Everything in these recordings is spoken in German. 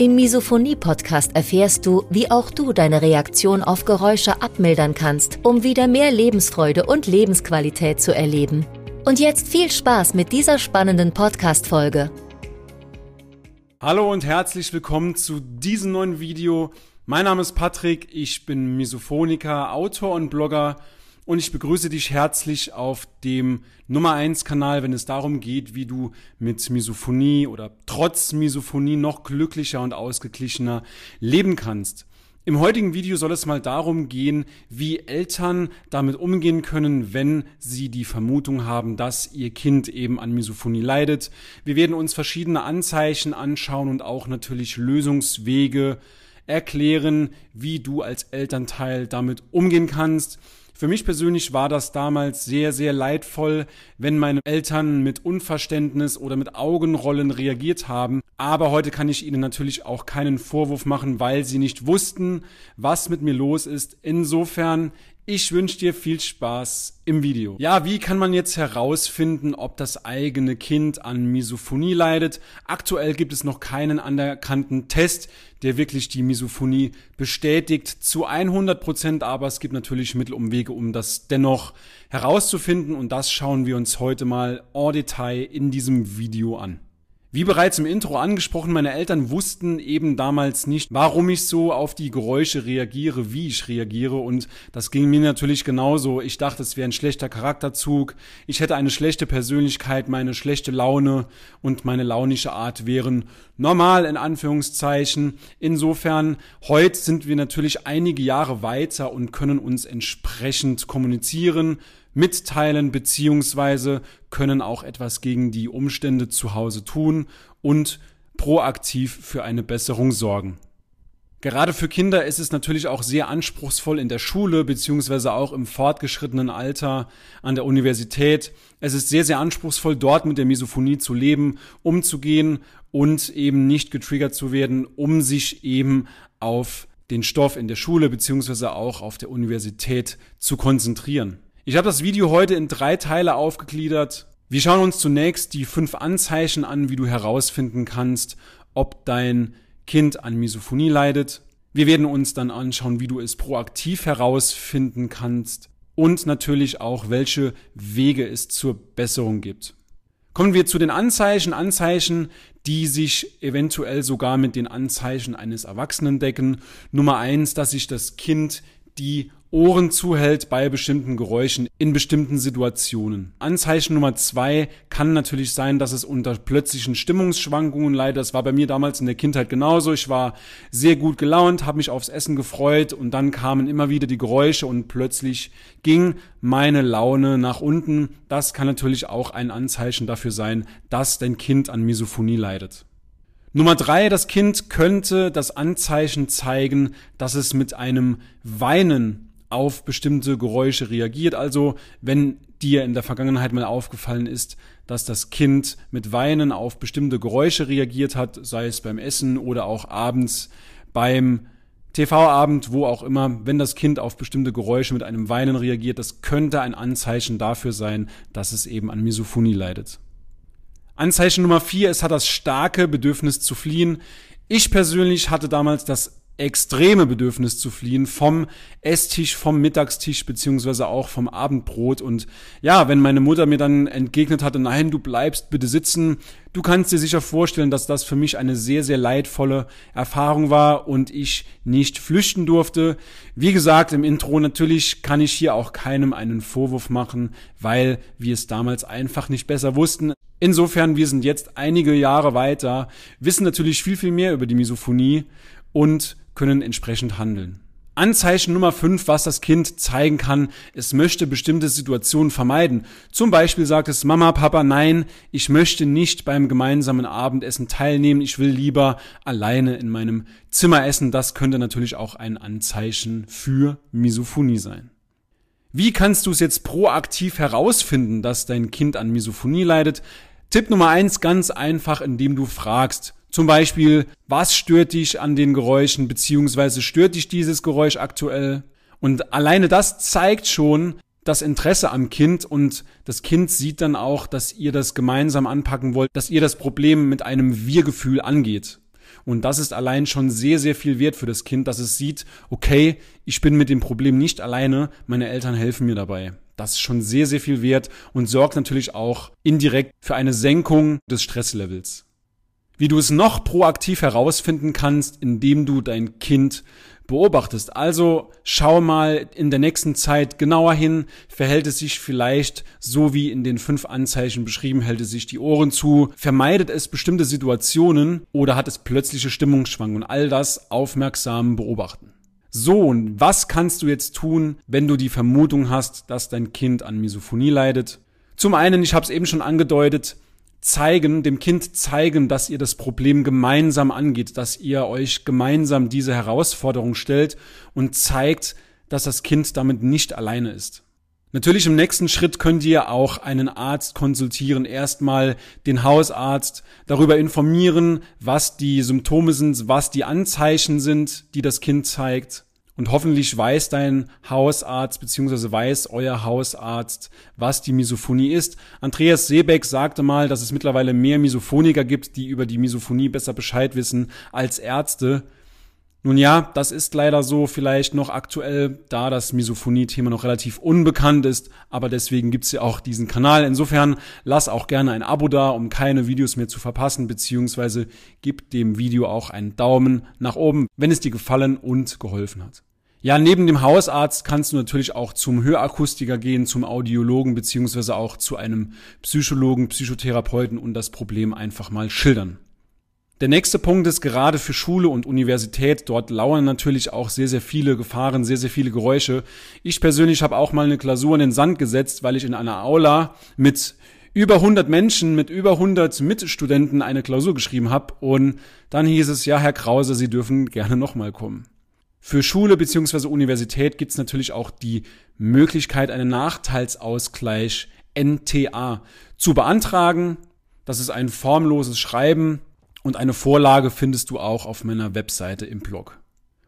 Im Misophonie-Podcast erfährst du, wie auch du deine Reaktion auf Geräusche abmildern kannst, um wieder mehr Lebensfreude und Lebensqualität zu erleben. Und jetzt viel Spaß mit dieser spannenden Podcast-Folge. Hallo und herzlich willkommen zu diesem neuen Video. Mein Name ist Patrick, ich bin Misophoniker, Autor und Blogger und ich begrüße dich herzlich auf dem Nummer 1 Kanal, wenn es darum geht, wie du mit Misophonie oder trotz Misophonie noch glücklicher und ausgeglichener leben kannst. Im heutigen Video soll es mal darum gehen, wie Eltern damit umgehen können, wenn sie die Vermutung haben, dass ihr Kind eben an Misophonie leidet. Wir werden uns verschiedene Anzeichen anschauen und auch natürlich Lösungswege erklären, wie du als Elternteil damit umgehen kannst. Für mich persönlich war das damals sehr, sehr leidvoll, wenn meine Eltern mit Unverständnis oder mit Augenrollen reagiert haben. Aber heute kann ich ihnen natürlich auch keinen Vorwurf machen, weil sie nicht wussten, was mit mir los ist. Insofern ich wünsche dir viel Spaß im Video. Ja, wie kann man jetzt herausfinden, ob das eigene Kind an Misophonie leidet? Aktuell gibt es noch keinen anerkannten Test, der wirklich die Misophonie bestätigt zu 100 Prozent, aber es gibt natürlich Mittel um Wege, um das dennoch herauszufinden und das schauen wir uns heute mal en Detail in diesem Video an. Wie bereits im Intro angesprochen, meine Eltern wussten eben damals nicht, warum ich so auf die Geräusche reagiere, wie ich reagiere und das ging mir natürlich genauso. Ich dachte, es wäre ein schlechter Charakterzug, ich hätte eine schlechte Persönlichkeit, meine schlechte Laune und meine launische Art wären normal in Anführungszeichen. Insofern, heute sind wir natürlich einige Jahre weiter und können uns entsprechend kommunizieren, mitteilen beziehungsweise können auch etwas gegen die Umstände zu Hause tun und proaktiv für eine Besserung sorgen. Gerade für Kinder ist es natürlich auch sehr anspruchsvoll in der Schule beziehungsweise auch im fortgeschrittenen Alter an der Universität. Es ist sehr, sehr anspruchsvoll, dort mit der Misophonie zu leben, umzugehen und eben nicht getriggert zu werden, um sich eben auf den Stoff in der Schule beziehungsweise auch auf der Universität zu konzentrieren. Ich habe das Video heute in drei Teile aufgegliedert. Wir schauen uns zunächst die fünf Anzeichen an, wie du herausfinden kannst, ob dein Kind an Misophonie leidet. Wir werden uns dann anschauen, wie du es proaktiv herausfinden kannst und natürlich auch, welche Wege es zur Besserung gibt. Kommen wir zu den Anzeichen. Anzeichen, die sich eventuell sogar mit den Anzeichen eines Erwachsenen decken. Nummer eins, dass sich das Kind die Ohren zuhält bei bestimmten Geräuschen in bestimmten Situationen. Anzeichen Nummer zwei kann natürlich sein, dass es unter plötzlichen Stimmungsschwankungen leidet. Das war bei mir damals in der Kindheit genauso. Ich war sehr gut gelaunt, habe mich aufs Essen gefreut und dann kamen immer wieder die Geräusche und plötzlich ging meine Laune nach unten. Das kann natürlich auch ein Anzeichen dafür sein, dass dein Kind an Misophonie leidet. Nummer drei, das Kind könnte das Anzeichen zeigen, dass es mit einem Weinen auf bestimmte Geräusche reagiert. Also wenn dir in der Vergangenheit mal aufgefallen ist, dass das Kind mit Weinen auf bestimmte Geräusche reagiert hat, sei es beim Essen oder auch abends beim TV-Abend, wo auch immer, wenn das Kind auf bestimmte Geräusche mit einem Weinen reagiert, das könnte ein Anzeichen dafür sein, dass es eben an Misophonie leidet. Anzeichen Nummer vier, es hat das starke Bedürfnis zu fliehen. Ich persönlich hatte damals das extreme Bedürfnis zu fliehen vom Esstisch, vom Mittagstisch beziehungsweise auch vom Abendbrot. Und ja, wenn meine Mutter mir dann entgegnet hatte, nein, du bleibst bitte sitzen, du kannst dir sicher vorstellen, dass das für mich eine sehr, sehr leidvolle Erfahrung war und ich nicht flüchten durfte. Wie gesagt, im Intro natürlich kann ich hier auch keinem einen Vorwurf machen, weil wir es damals einfach nicht besser wussten. Insofern, wir sind jetzt einige Jahre weiter, wissen natürlich viel, viel mehr über die Misophonie und können entsprechend handeln. Anzeichen Nummer 5, was das Kind zeigen kann, es möchte bestimmte Situationen vermeiden. Zum Beispiel sagt es Mama, Papa, nein, ich möchte nicht beim gemeinsamen Abendessen teilnehmen, ich will lieber alleine in meinem Zimmer essen. Das könnte natürlich auch ein Anzeichen für Misophonie sein. Wie kannst du es jetzt proaktiv herausfinden, dass dein Kind an Misophonie leidet? Tipp Nummer eins, ganz einfach, indem du fragst. Zum Beispiel, was stört dich an den Geräuschen, beziehungsweise stört dich dieses Geräusch aktuell? Und alleine das zeigt schon das Interesse am Kind und das Kind sieht dann auch, dass ihr das gemeinsam anpacken wollt, dass ihr das Problem mit einem Wir-Gefühl angeht. Und das ist allein schon sehr, sehr viel wert für das Kind, dass es sieht, okay, ich bin mit dem Problem nicht alleine, meine Eltern helfen mir dabei. Das ist schon sehr, sehr viel wert und sorgt natürlich auch indirekt für eine Senkung des Stresslevels wie du es noch proaktiv herausfinden kannst, indem du dein Kind beobachtest. Also schau mal in der nächsten Zeit genauer hin, verhält es sich vielleicht so wie in den fünf Anzeichen beschrieben, hält es sich die Ohren zu, vermeidet es bestimmte Situationen oder hat es plötzliche Stimmungsschwankungen. All das aufmerksam beobachten. So, und was kannst du jetzt tun, wenn du die Vermutung hast, dass dein Kind an Misophonie leidet? Zum einen, ich habe es eben schon angedeutet, zeigen, dem Kind zeigen, dass ihr das Problem gemeinsam angeht, dass ihr euch gemeinsam diese Herausforderung stellt und zeigt, dass das Kind damit nicht alleine ist. Natürlich im nächsten Schritt könnt ihr auch einen Arzt konsultieren, erstmal den Hausarzt, darüber informieren, was die Symptome sind, was die Anzeichen sind, die das Kind zeigt und hoffentlich weiß dein Hausarzt beziehungsweise weiß euer Hausarzt, was die Misophonie ist. Andreas Seebeck sagte mal, dass es mittlerweile mehr Misophoniker gibt, die über die Misophonie besser Bescheid wissen als Ärzte. Nun ja, das ist leider so vielleicht noch aktuell, da das Misophonie-Thema noch relativ unbekannt ist, aber deswegen gibt's ja auch diesen Kanal. Insofern lass auch gerne ein Abo da, um keine Videos mehr zu verpassen, beziehungsweise gib dem Video auch einen Daumen nach oben, wenn es dir gefallen und geholfen hat. Ja, neben dem Hausarzt kannst du natürlich auch zum Hörakustiker gehen, zum Audiologen beziehungsweise auch zu einem Psychologen, Psychotherapeuten und das Problem einfach mal schildern. Der nächste Punkt ist gerade für Schule und Universität. Dort lauern natürlich auch sehr, sehr viele Gefahren, sehr, sehr viele Geräusche. Ich persönlich habe auch mal eine Klausur in den Sand gesetzt, weil ich in einer Aula mit über 100 Menschen, mit über 100 Mitstudenten eine Klausur geschrieben habe. Und dann hieß es, ja, Herr Krause, Sie dürfen gerne nochmal kommen. Für Schule beziehungsweise Universität gibt es natürlich auch die Möglichkeit, einen Nachteilsausgleich NTA zu beantragen. Das ist ein formloses Schreiben und eine Vorlage findest du auch auf meiner Webseite im Blog.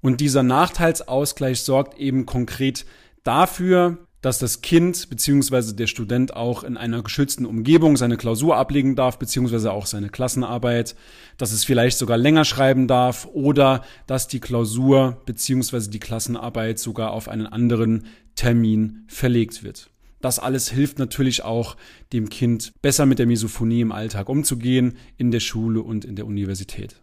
Und dieser Nachteilsausgleich sorgt eben konkret dafür, dass das Kind beziehungsweise der Student auch in einer geschützten Umgebung seine Klausur ablegen darf, beziehungsweise auch seine Klassenarbeit, dass es vielleicht sogar länger schreiben darf oder dass die Klausur beziehungsweise die Klassenarbeit sogar auf einen anderen Termin verlegt wird. Das alles hilft natürlich auch dem Kind besser mit der Misophonie im Alltag umzugehen, in der Schule und in der Universität.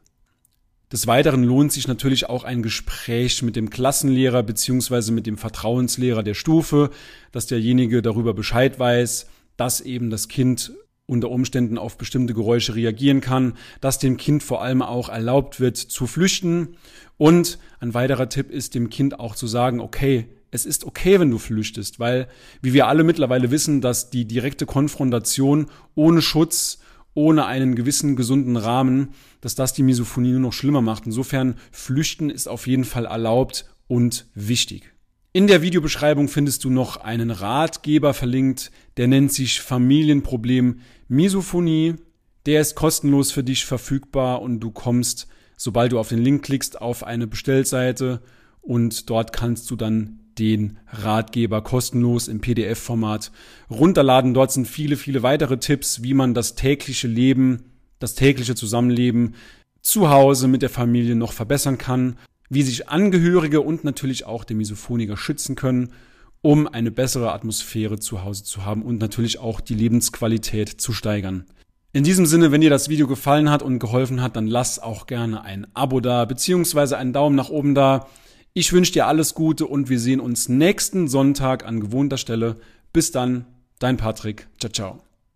Des Weiteren lohnt sich natürlich auch ein Gespräch mit dem Klassenlehrer beziehungsweise mit dem Vertrauenslehrer der Stufe, dass derjenige darüber Bescheid weiß, dass eben das Kind unter Umständen auf bestimmte Geräusche reagieren kann, dass dem Kind vor allem auch erlaubt wird zu flüchten. Und ein weiterer Tipp ist dem Kind auch zu sagen, okay, es ist okay, wenn du flüchtest, weil, wie wir alle mittlerweile wissen, dass die direkte Konfrontation ohne Schutz ohne einen gewissen gesunden Rahmen, dass das die Misophonie nur noch schlimmer macht. Insofern Flüchten ist auf jeden Fall erlaubt und wichtig. In der Videobeschreibung findest du noch einen Ratgeber verlinkt, der nennt sich Familienproblem Misophonie. Der ist kostenlos für dich verfügbar und du kommst, sobald du auf den Link klickst, auf eine Bestellseite und dort kannst du dann den Ratgeber kostenlos im PDF-Format runterladen. Dort sind viele, viele weitere Tipps, wie man das tägliche Leben, das tägliche Zusammenleben zu Hause mit der Familie noch verbessern kann, wie sich Angehörige und natürlich auch der Misophoniker schützen können, um eine bessere Atmosphäre zu Hause zu haben und natürlich auch die Lebensqualität zu steigern. In diesem Sinne, wenn dir das Video gefallen hat und geholfen hat, dann lass auch gerne ein Abo da, beziehungsweise einen Daumen nach oben da. Ich wünsche dir alles Gute und wir sehen uns nächsten Sonntag an gewohnter Stelle. Bis dann, dein Patrick. Ciao, ciao.